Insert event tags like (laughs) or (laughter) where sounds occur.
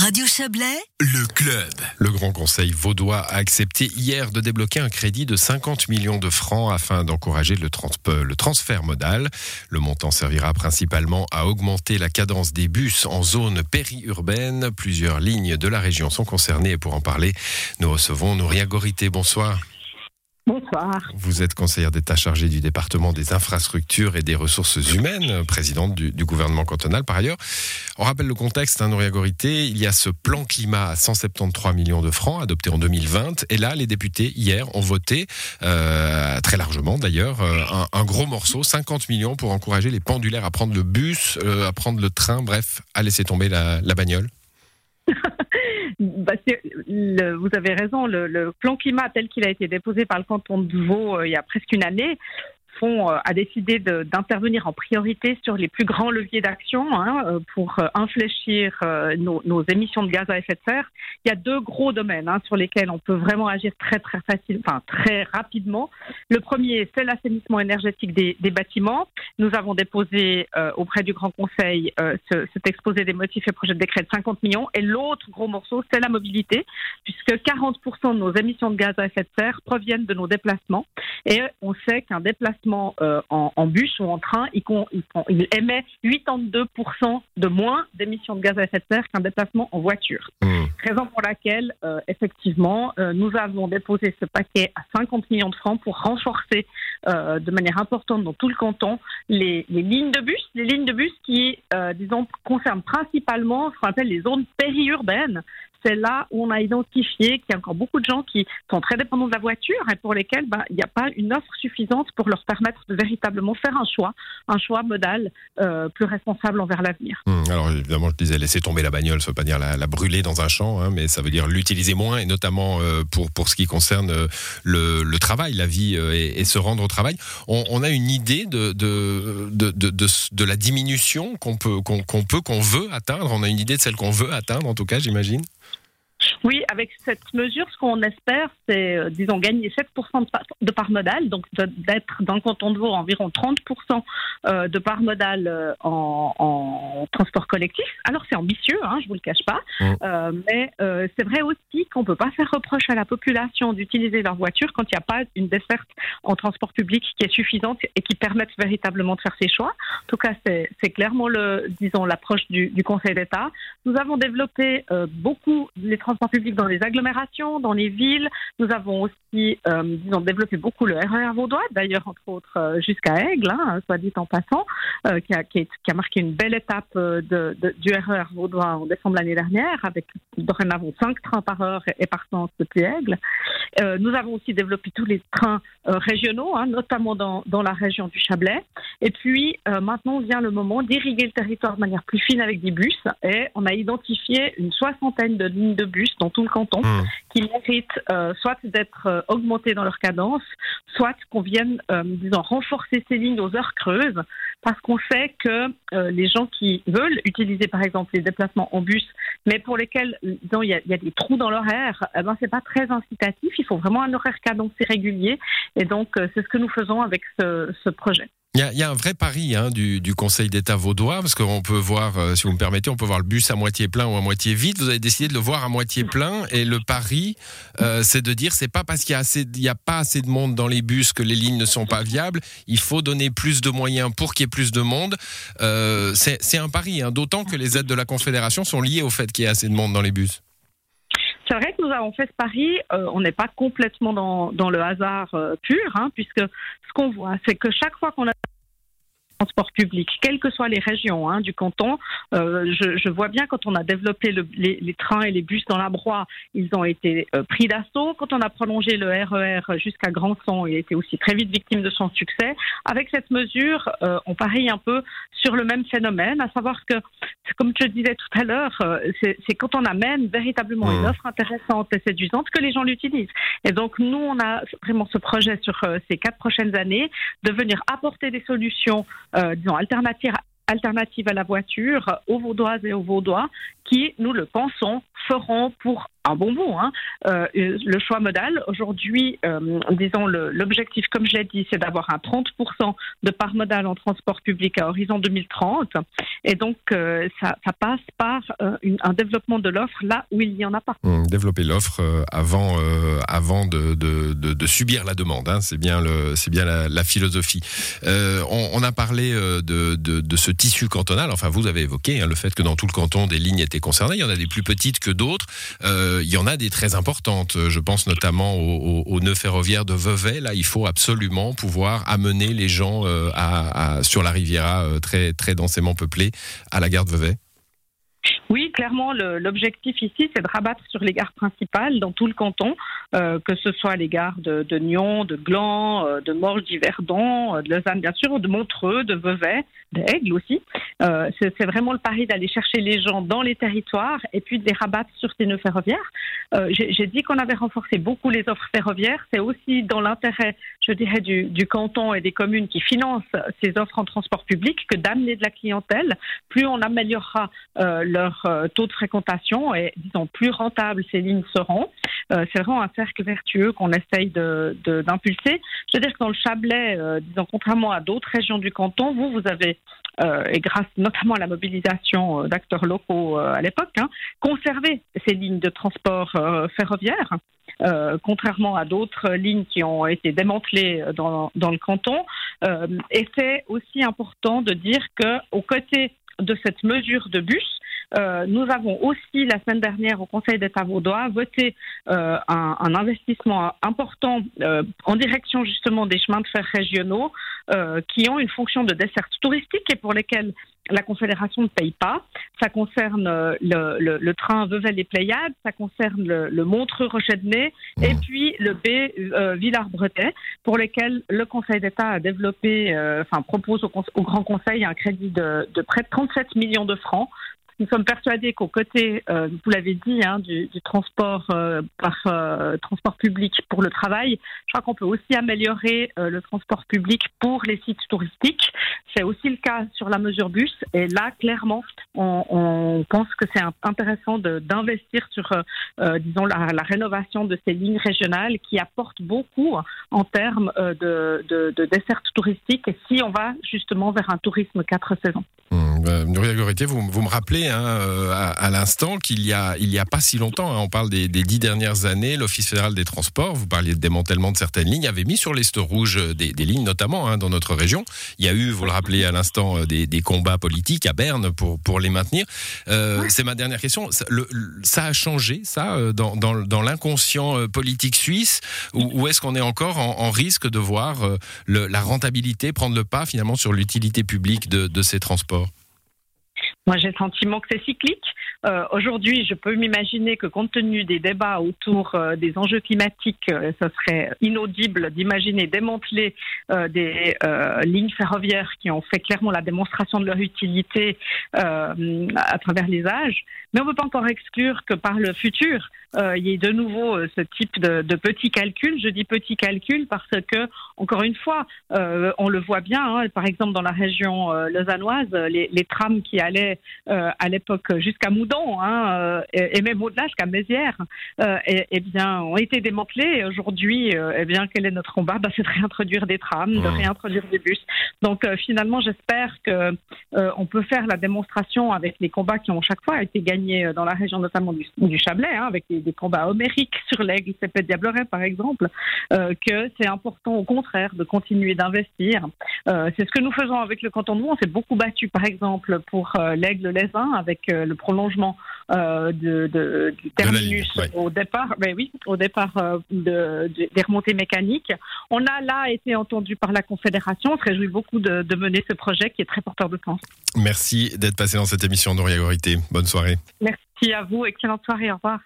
Radio Chablais, le club. Le Grand Conseil vaudois a accepté hier de débloquer un crédit de 50 millions de francs afin d'encourager le, transfert modal. Le montant servira principalement à augmenter la cadence des bus en zone périurbaine. Plusieurs lignes de la région sont concernées et pour en parler, nous recevons Nouria Gorité. Bonsoir. Bonsoir. Vous êtes conseillère d'État chargée du département des infrastructures et des ressources humaines, présidente du, gouvernement cantonal par ailleurs. On rappelle le contexte, hein, Nouria Gorité, il y a ce plan climat à 173 millions de francs adopté en 2020. Et là, les députés, hier, ont voté, euh, très largement d'ailleurs, euh, un, gros morceau, 50 millions pour encourager les pendulaires à prendre le bus, euh, à prendre le train, bref, à laisser tomber la, la bagnole. (laughs) Vous avez raison, le, plan climat tel qu'il a été déposé par le canton de Vaud euh, il y a presque une année euh, a décidé d'intervenir en priorité sur les plus grands leviers d'action hein, euh, pour euh, infléchir nos, émissions de gaz à effet de serre. Il y a deux gros domaines hein, sur lesquels on peut vraiment agir très très facile, très rapidement. Le premier, c'est l'assainissement énergétique des, bâtiments. Nous avons déposé auprès du Grand Conseil cet exposé des motifs et projets de décret de 50 millions. Et l'autre gros morceau, c'est la mobilité, puisque 40% de nos émissions de gaz à effet de serre proviennent de nos déplacements. Et on sait qu'un déplacement euh, en, bus ou en train, il, il, émet 82% de moins d'émissions de gaz à effet de serre qu'un déplacement en voiture. Mmh. Raison pour laquelle, euh, effectivement, euh, nous avons déposé ce paquet à 50 millions de francs pour renforcer de manière importante dans tout le canton les, les, lignes de bus, les lignes de bus qui, disons, concernent principalement ce qu'on appelle les zones périurbaines, c'est là où on a identifié qu'il y a encore beaucoup de gens qui sont très dépendants de la voiture et pour lesquels ben, il n'y a pas une offre suffisante pour leur permettre de véritablement faire un choix, un choix modal euh, plus responsable envers l'avenir. Hum, alors évidemment, je disais laisser tomber la bagnole, ça ne veut pas dire la, brûler dans un champ, hein, mais ça veut dire l'utiliser moins et notamment euh, pour, pour ce qui concerne euh, le, travail, la vie et, se rendre au travail. On, a une idée de, de, de, de, la diminution qu'on peut, qu'on peut, qu'on veut atteindre? On a une idée de celle qu'on veut atteindre, en tout cas, j'imagine? Oui, avec cette mesure, ce qu'on espère, c'est, euh, disons, gagner 7% de part, modale, donc d'être dans le canton de Vaud environ 30% euh, de part modale euh, en, transport collectif. Alors c'est ambitieux, hein, je vous le cache pas, mmh. mais c'est vrai aussi qu'on peut pas faire reproche à la population d'utiliser leur voiture quand il n'y a pas une desserte en transport public qui est suffisante et qui permette véritablement de faire ses choix. En tout cas, c'est clairement le, disons, l'approche du, du, Conseil d'État. Nous avons développé beaucoup les transports publics dans les agglomérations, dans les villes. Nous avons aussi, euh, disons, développé beaucoup le RER vaudois, d'ailleurs, entre autres, euh, jusqu'à Aigle, hein, soit dit en passant, euh, qui, a, marqué une belle étape du RER vaudois en décembre l'année dernière, avec dorénavant 5 trains par heure et, par sens depuis Aigle. nous avons aussi développé tous les trains régionaux, hein, notamment dans, la région du Chablais. Et puis, maintenant vient le moment d'irriguer le territoire de manière plus fine avec des bus. Et on a identifié une soixantaine de lignes de bus dans tout le canton mmh. qui méritent euh, soit d'être euh, augmentés dans leur cadence, soit qu'on vienne, euh, disons, renforcer ces lignes aux heures creuses, parce qu'on sait que les gens qui veulent utiliser, par exemple, les déplacements en bus, mais pour lesquels, disons, il y, a, des trous dans l'horaire, eh ben, c'est pas très incitatif. Il faut vraiment un horaire cadencé régulier, et donc c'est ce que nous faisons avec ce projet. Il y, a, un vrai pari hein, du, Conseil d'État vaudois, parce qu'on peut voir, euh, si vous me permettez, on peut voir le bus à moitié plein ou à moitié vide. Vous avez décidé de le voir à moitié plein, et le pari, euh, c'est de dire, c'est pas parce qu'il n'y a, a pas assez de monde dans les bus que les lignes ne sont pas viables. Il faut donner plus de moyens pour qu'il y ait plus de monde. Euh, c'est un pari, hein, d'autant que les aides de la Confédération sont liées au fait qu'il y ait assez de monde dans les bus. C'est vrai que nous avons fait ce pari. on n'est pas complètement dans, le hasard pur, hein, puisque ce qu'on voit, c'est que chaque fois qu'on a transport public, quelles que soient les régions hein, du canton. Euh, je, vois bien quand on a développé les, trains et les bus dans la broie, ils ont été euh, pris d'assaut. Quand on a prolongé le RER e jusqu'à Grandson, il a été aussi très vite victime de son succès. Avec cette mesure, euh, on parie un peu sur le même phénomène, à savoir que, comme je disais tout à l'heure, c'est quand on amène véritablement une mmh. offre intéressante et séduisante que les gens l'utilisent. Et donc, nous, on a vraiment ce projet sur ces quatre prochaines années de venir apporter des solutions euh, disons, alternative, alternative à la voiture aux Vaudoises et aux Vaudois qui, nous le pensons, feront pour un bon. Hein. le choix modal, aujourd'hui, disons, l'objectif, comme je l'ai dit, c'est d'avoir un 30% de part modale en transport public à horizon 2030. Et donc, ça, passe par un développement de l'offre là où il n'y en a pas. Mmh, développer l'offre avant, avant de, subir la demande. Hein. C'est bien, le, bien la, philosophie. On, a parlé de, de, ce tissu cantonal. Enfin, vous avez évoqué hein, le fait que dans tout le canton, des lignes étaient concernées. Il y en a des plus petites que d'autres. Euh, il y en a des très importantes. Je pense notamment aux, nœuds ferroviaires de Vevey. Là, il faut absolument pouvoir amener les gens euh, sur la Riviera euh, très, très densément peuplée à la gare de Vevey. Oui, clairement, l'objectif ici, c'est de rabattre sur les gares principales dans tout le canton, euh, que ce soit les gares de, de Nyon, de Gland, euh, de Morges, d'Yverdon, euh, de Lausanne, bien sûr, de Montreux, de Vevey, d'Aigle aussi. c'est vraiment le pari d'aller chercher les gens dans les territoires et puis de les rabattre sur ces nœuds ferroviaires. J'ai dit qu'on avait renforcé beaucoup les offres ferroviaires. C'est aussi dans l'intérêt, je dirais, du, canton et des communes qui financent ces offres en transport public que d'amener de la clientèle. Plus on améliorera leur taux de fréquentation et, disons, plus rentables ces lignes seront. Euh, c'est vraiment un cercle vertueux qu'on essaye d'impulser. Je veux dire que dans le Chablais, euh, disons, contrairement à d'autres régions du canton, vous, vous avez et grâce notamment à la mobilisation d'acteurs locaux à l'époque, hein, conservé ces lignes de transport ferroviaire, contrairement à d'autres lignes qui ont été démantelées dans, dans le canton. et c'est aussi important de dire qu'aux côtés de cette mesure de bus, euh, nous avons aussi, la semaine dernière, au Conseil d'État vaudois, voté euh, un, un, investissement important euh, en direction justement des chemins de fer régionaux qui ont une fonction de desserte touristique et pour lesquels la Confédération ne paye pas. Ça concerne le, le, le train Vevey les Pléiades, ça concerne le, le Montreux-Rocher de Nez et puis le B Villars-Bretet, pour lesquels le Conseil d'État a développé, enfin propose au, au, Grand Conseil un crédit de, de près de 37 millions de francs nous sommes persuadés qu'au côté, euh, vous l'avez dit, hein, du, transport euh, par euh, transport public pour le travail, je crois qu'on peut aussi améliorer le transport public pour les sites touristiques. C'est aussi le cas sur la mesure bus. Et là, clairement, on, pense que c'est intéressant d'investir sur, disons, la, rénovation de ces lignes régionales qui apportent beaucoup en termes de, de, de desserte touristique. Et si on va justement vers un tourisme quatre saisons. Mmh, bah, vous, vous me rappelez Hein, euh, à, l'instant qu'il y a, il y a pas si longtemps, hein, on parle des, dix dernières années, l'Office fédéral des transports, vous parliez de démantèlement de certaines lignes, avait mis sur liste rouge des, lignes, notamment hein, dans notre région. Il y a eu, vous le rappelez à l'instant, euh, des, combats politiques à Berne pour, pour les maintenir. Euh, c'est ma dernière question. Ça, ça a changé, ça, dans, dans, l'inconscient politique suisse, ou, est-ce qu'on est encore en, risque de voir la rentabilité prendre le pas finalement sur l'utilité publique de ces transports? Moi, j'ai le sentiment que c'est cyclique. Euh, Aujourd'hui, je peux m'imaginer que compte tenu des débats autour euh, des enjeux climatiques, euh, ce serait inaudible d'imaginer démanteler euh, des lignes ferroviaires qui ont fait clairement la démonstration de leur utilité à travers les âges. Mais on ne peut pas encore exclure que par le futur, il y ait de nouveau ce type de, de petits calculs. Je dis petits calculs parce que, encore une fois, on le voit bien, hein, par exemple dans la région lausannoise, les, les trams qui allaient euh, à l'époque jusqu'à Moudon hein, euh, et, même au-delà jusqu'à Mézières, euh, et, et, bien ont été démantelés. Aujourd'hui, eh bien quel est notre combat? Bah, C'est de réintroduire des trams, de réintroduire des bus. Donc finalement, j'espère que on peut faire la démonstration avec les combats qui ont chaque fois été gagnés dans la région notamment du, du Chablais, hein, avec des, combats homériques (laughs) sur l'aigle CP Diableret par exemple, que c'est important au contraire de continuer d'investir. c'est ce que nous faisons avec le canton de Vaud. On s'est beaucoup battu par exemple pour l'aigle lesin avec euh, le prolongement euh, de, du terminus au départ, ben oui, au départ euh, de, des remontées mécaniques. On a là été entendu par la Confédération. On se réjouit beaucoup de, mener ce projet qui est très porteur de sens. Merci d'être passé dans cette émission, Noria Gorité. Bonne soirée. Merci à vous. Excellente soirée. Au revoir.